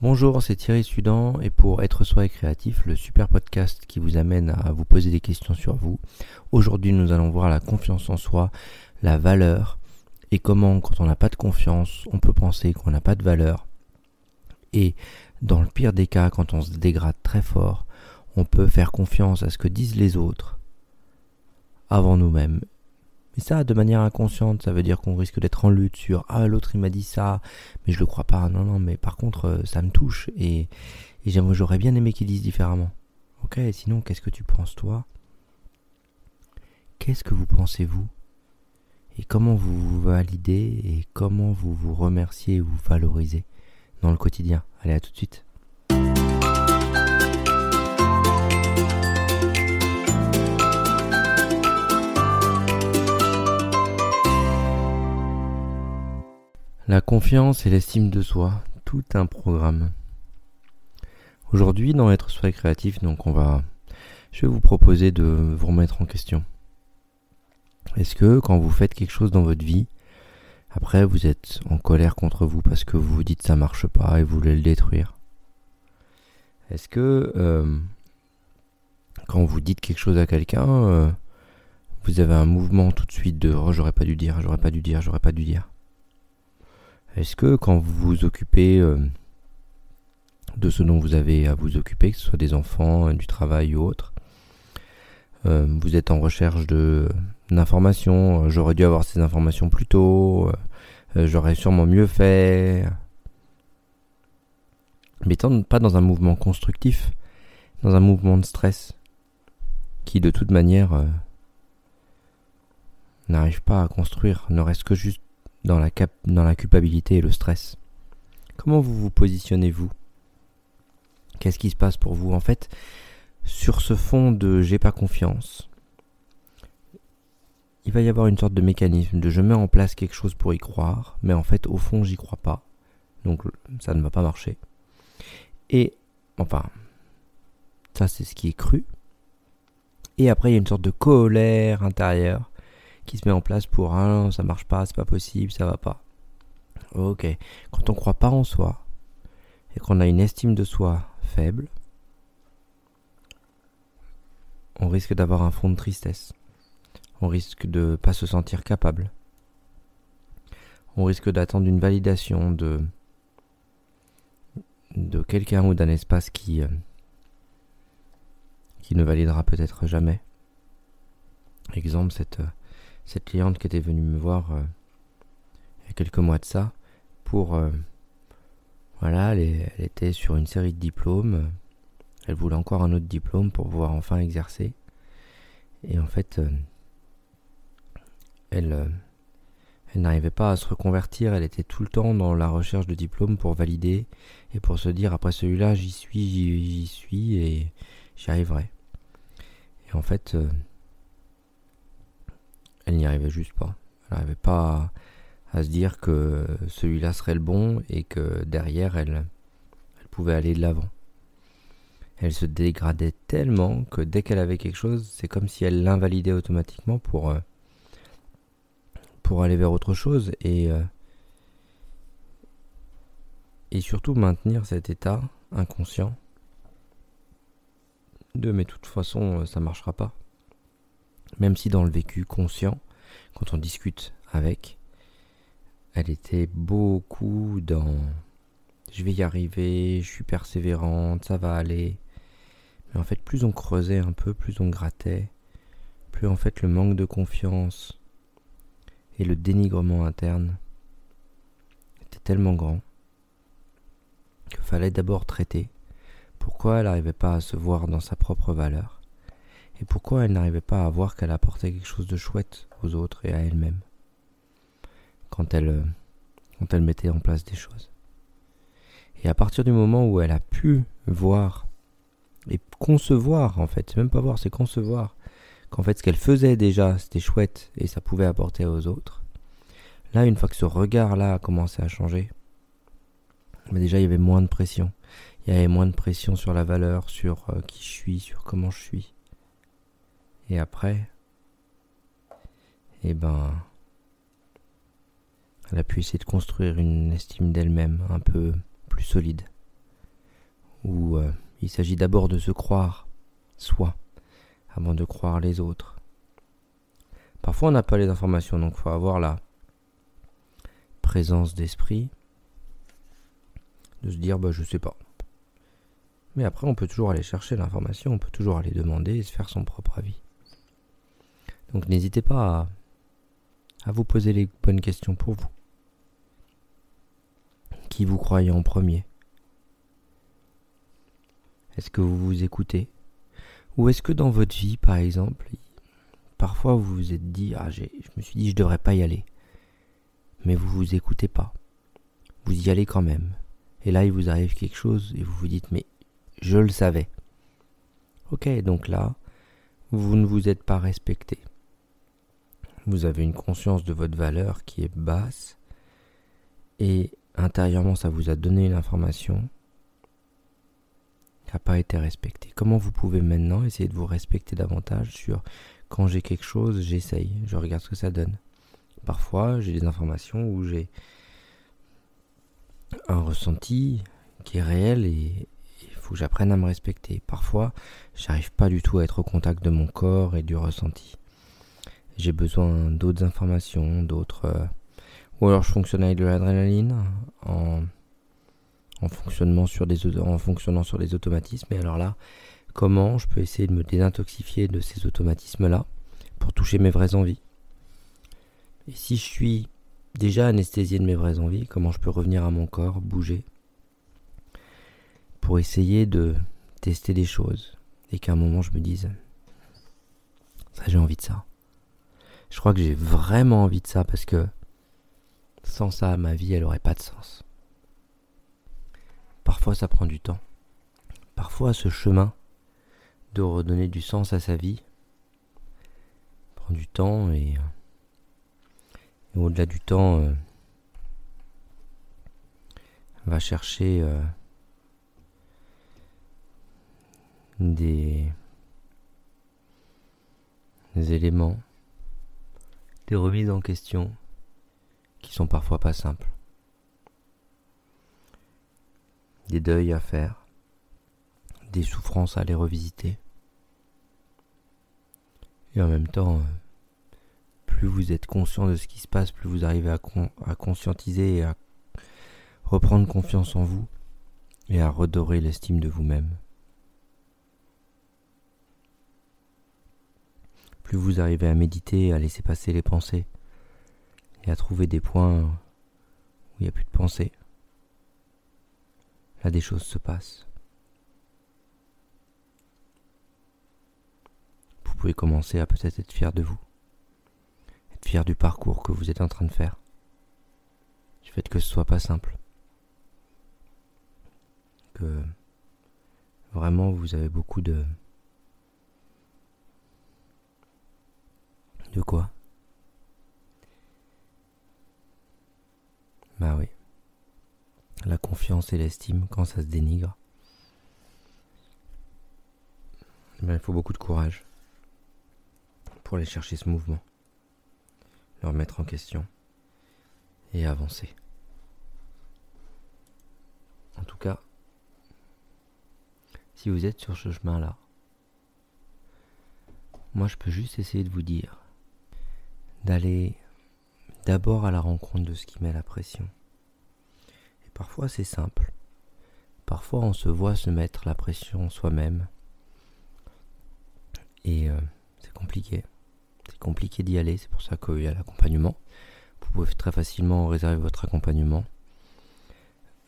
Bonjour, c'est Thierry Sudan et pour Être Soi et Créatif, le super podcast qui vous amène à vous poser des questions sur vous. Aujourd'hui, nous allons voir la confiance en soi, la valeur et comment, quand on n'a pas de confiance, on peut penser qu'on n'a pas de valeur. Et dans le pire des cas, quand on se dégrade très fort, on peut faire confiance à ce que disent les autres avant nous-mêmes ça, de manière inconsciente, ça veut dire qu'on risque d'être en lutte sur Ah, l'autre il m'a dit ça, mais je le crois pas. Non, non, mais par contre, euh, ça me touche et, et j'aurais bien aimé qu'ils disent différemment. Ok, sinon, qu'est-ce que tu penses toi? Qu'est-ce que vous pensez vous? Et comment vous vous validez et comment vous vous remerciez et vous valorisez dans le quotidien? Allez, à tout de suite. La confiance et l'estime de soi, tout un programme. Aujourd'hui, dans Être soi créatif, donc on va, je vais vous proposer de vous remettre en question. Est-ce que quand vous faites quelque chose dans votre vie, après vous êtes en colère contre vous parce que vous vous dites ça marche pas et vous voulez le détruire? Est-ce que euh, quand vous dites quelque chose à quelqu'un, euh, vous avez un mouvement tout de suite de oh, j'aurais pas dû dire, j'aurais pas dû dire, j'aurais pas dû dire? Est-ce que quand vous vous occupez euh, de ce dont vous avez à vous occuper, que ce soit des enfants, du travail ou autre, euh, vous êtes en recherche d'informations, euh, j'aurais dû avoir ces informations plus tôt, j'aurais sûrement mieux fait. Mais tant pas dans un mouvement constructif, dans un mouvement de stress, qui de toute manière n'arrive pas à construire, ne reste que juste dans la, cap dans la culpabilité et le stress. Comment vous vous positionnez vous Qu'est-ce qui se passe pour vous? En fait, sur ce fond de j'ai pas confiance, il va y avoir une sorte de mécanisme de je mets en place quelque chose pour y croire, mais en fait au fond j'y crois pas. Donc ça ne va pas marcher. Et enfin, ça c'est ce qui est cru. Et après il y a une sorte de colère intérieure qui se met en place pour ah non, ça marche pas, c'est pas possible, ça va pas. Ok. Quand on croit pas en soi et qu'on a une estime de soi faible, on risque d'avoir un fond de tristesse. On risque de pas se sentir capable. On risque d'attendre une validation de de quelqu'un ou d'un espace qui euh, qui ne validera peut-être jamais. Exemple cette cette cliente qui était venue me voir euh, il y a quelques mois de ça pour euh, voilà elle, était sur une série de diplômes. Elle voulait encore un autre diplôme pour pouvoir enfin exercer. Et en fait euh, elle elle n'arrivait pas à se reconvertir, elle était tout le temps dans la recherche de diplômes pour valider et pour se dire après celui-là j'y suis, j'y suis et j'y arriverai. Et en fait, elle n'y arrivait juste pas. Elle n'arrivait pas à, se dire que celui-là serait le bon et que derrière elle, elle pouvait aller de l'avant. Elle se dégradait tellement que dès qu'elle avait quelque chose, c'est comme si elle l'invalidait automatiquement pour, euh, aller vers autre chose et, euh, et surtout maintenir cet état inconscient de mais de toute façon ça marchera pas. Même si dans le vécu conscient, quand on discute avec, elle était beaucoup dans je vais y arriver, je suis persévérante, ça va aller. Mais en fait, plus on creusait un peu, plus on grattait, plus en fait le manque de confiance et le dénigrement interne était tellement grand qu'il fallait d'abord traiter pourquoi elle n'arrivait pas à se voir dans sa propre valeur et pourquoi elle n'arrivait pas à voir qu'elle apportait quelque chose de chouette aux autres et à elle-même quand elle, euh, mettait en place des choses? Et à partir du moment où elle a pu voir et concevoir, en fait, c'est même pas voir, c'est concevoir, qu'en fait ce qu'elle faisait déjà c'était chouette et ça pouvait apporter aux autres, là, une fois que ce regard-là a commencé à changer, mais déjà il y avait moins de pression. Il y avait moins de pression sur la valeur, sur euh, qui je suis, sur comment je suis. Et après, eh ben, elle a pu essayer de construire une estime d'elle-même un peu plus solide, où euh, il s'agit d'abord de se croire soi avant de croire les autres. Parfois on n'a pas les informations, donc il faut avoir la présence d'esprit de se dire bah je sais pas. Mais après on peut toujours aller chercher l'information, on peut toujours aller demander et se faire son propre avis. Donc n'hésitez pas à, vous poser les bonnes questions pour vous. Qui vous croyez en premier? Est-ce que vous vous écoutez? Ou est-ce que dans votre vie, par exemple, parfois vous vous êtes dit ah je me suis dit je devrais pas y aller, mais vous vous écoutez pas. Vous y allez quand même. Et là il vous arrive quelque chose et vous vous dites mais je le savais. Ok, donc là vous ne vous êtes pas respecté. Vous avez une conscience de votre valeur qui est basse et intérieurement ça vous a donné une information qui n'a pas été respectée. Comment vous pouvez maintenant essayer de vous respecter davantage sur quand j'ai quelque chose, j'essaye, je regarde ce que ça donne. Parfois j'ai des informations où j'ai un ressenti qui est réel et il faut que j'apprenne à me respecter. Parfois, j'arrive pas du tout à être au contact de mon corps et du ressenti. J'ai besoin d'autres informations, d'autres euh, ou alors je fonctionne avec de l'adrénaline en, en, fonctionnement sur des, en fonctionnant sur des automatismes. Et alors là, comment je peux essayer de me désintoxifier de ces automatismes-là pour toucher mes vraies envies? Et si je suis déjà anesthésié de mes vraies envies, comment je peux revenir à mon corps, bouger pour essayer de tester des choses et qu'à un moment je me dise ça j'ai envie de ça? Je crois que j'ai vraiment envie de ça parce que sans ça, ma vie, elle aurait pas de sens. Parfois, ça prend du temps. Parfois, ce chemin de redonner du sens à sa vie prend du temps et, au-delà du temps, euh, va chercher euh, des éléments, des remises en question qui sont parfois pas simples. Des deuils à faire, des souffrances à les revisiter. Et en même temps, plus vous êtes conscient de ce qui se passe, plus vous arrivez à, conscientiser et à reprendre confiance en vous et à redorer l'estime de vous-même. Plus vous arrivez à méditer, à laisser passer les pensées, et à trouver des points où il n'y a plus de pensée. Là, des choses se passent. Vous pouvez commencer à peut-être être fier de vous, être fier du parcours que vous êtes en train de faire, du fait que ce soit pas simple, que vraiment vous avez beaucoup de de quoi Bah oui. La confiance et l'estime quand ça se dénigre. Ben, il faut beaucoup de courage pour aller chercher ce mouvement, le remettre en question et avancer. En tout cas, si vous êtes sur ce chemin-là, moi je peux juste essayer de vous dire d'aller d'abord à la rencontre de ce qui met la pression. Et parfois c'est simple. Parfois on se voit se mettre la pression soi-même. Et euh, c'est compliqué. C'est compliqué d'y aller, c'est pour ça qu'il y a l'accompagnement. Vous pouvez très facilement réserver votre accompagnement.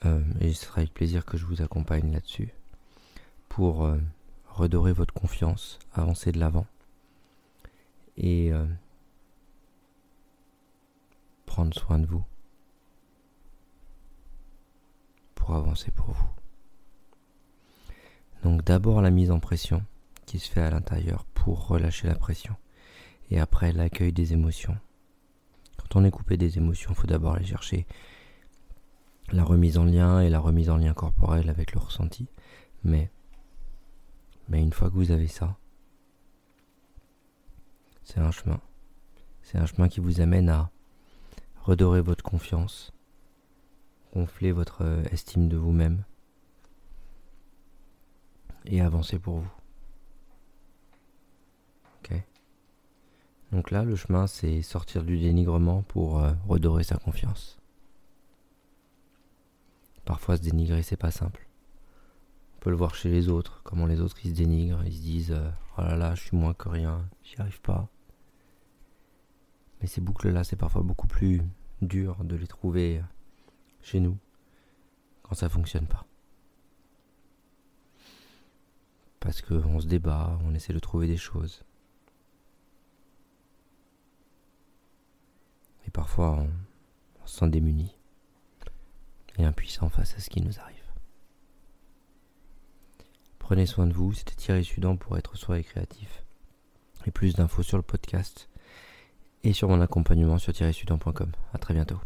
Euh, et ce sera avec plaisir que je vous accompagne là-dessus. Pour euh, redorer votre confiance, avancer de l'avant. Et prendre soin de vous pour avancer pour vous. Donc d'abord la mise en pression qui se fait à l'intérieur pour relâcher la pression et après l'accueil des émotions. Quand on est coupé des émotions, il faut d'abord aller chercher la remise en lien et la remise en lien corporel avec le ressenti. Mais, mais une fois que vous avez ça, c'est un chemin. C'est un chemin qui vous amène à redorer votre confiance, gonfler votre estime de vous-même, et avancer pour vous. Donc là, le chemin, c'est sortir du dénigrement pour euh, redorer sa confiance. Parfois, se dénigrer, c'est pas simple. On peut le voir chez les autres, comment les autres ils se dénigrent, ils se disent euh, Oh là là, je suis moins que rien, j'y arrive pas. Mais ces boucles-là, c'est parfois beaucoup plus dur de les trouver chez nous quand ça fonctionne pas. Parce qu'on se débat, on essaie de trouver des choses. Et parfois, on, on se sent démuni et impuissant face à ce qui nous arrive. Prenez soin de vous, c'était Thierry Sudan pour être soi et créatif. Et plus d'infos sur le podcast et sur mon accompagnement sur thierrysudan.com. A très bientôt.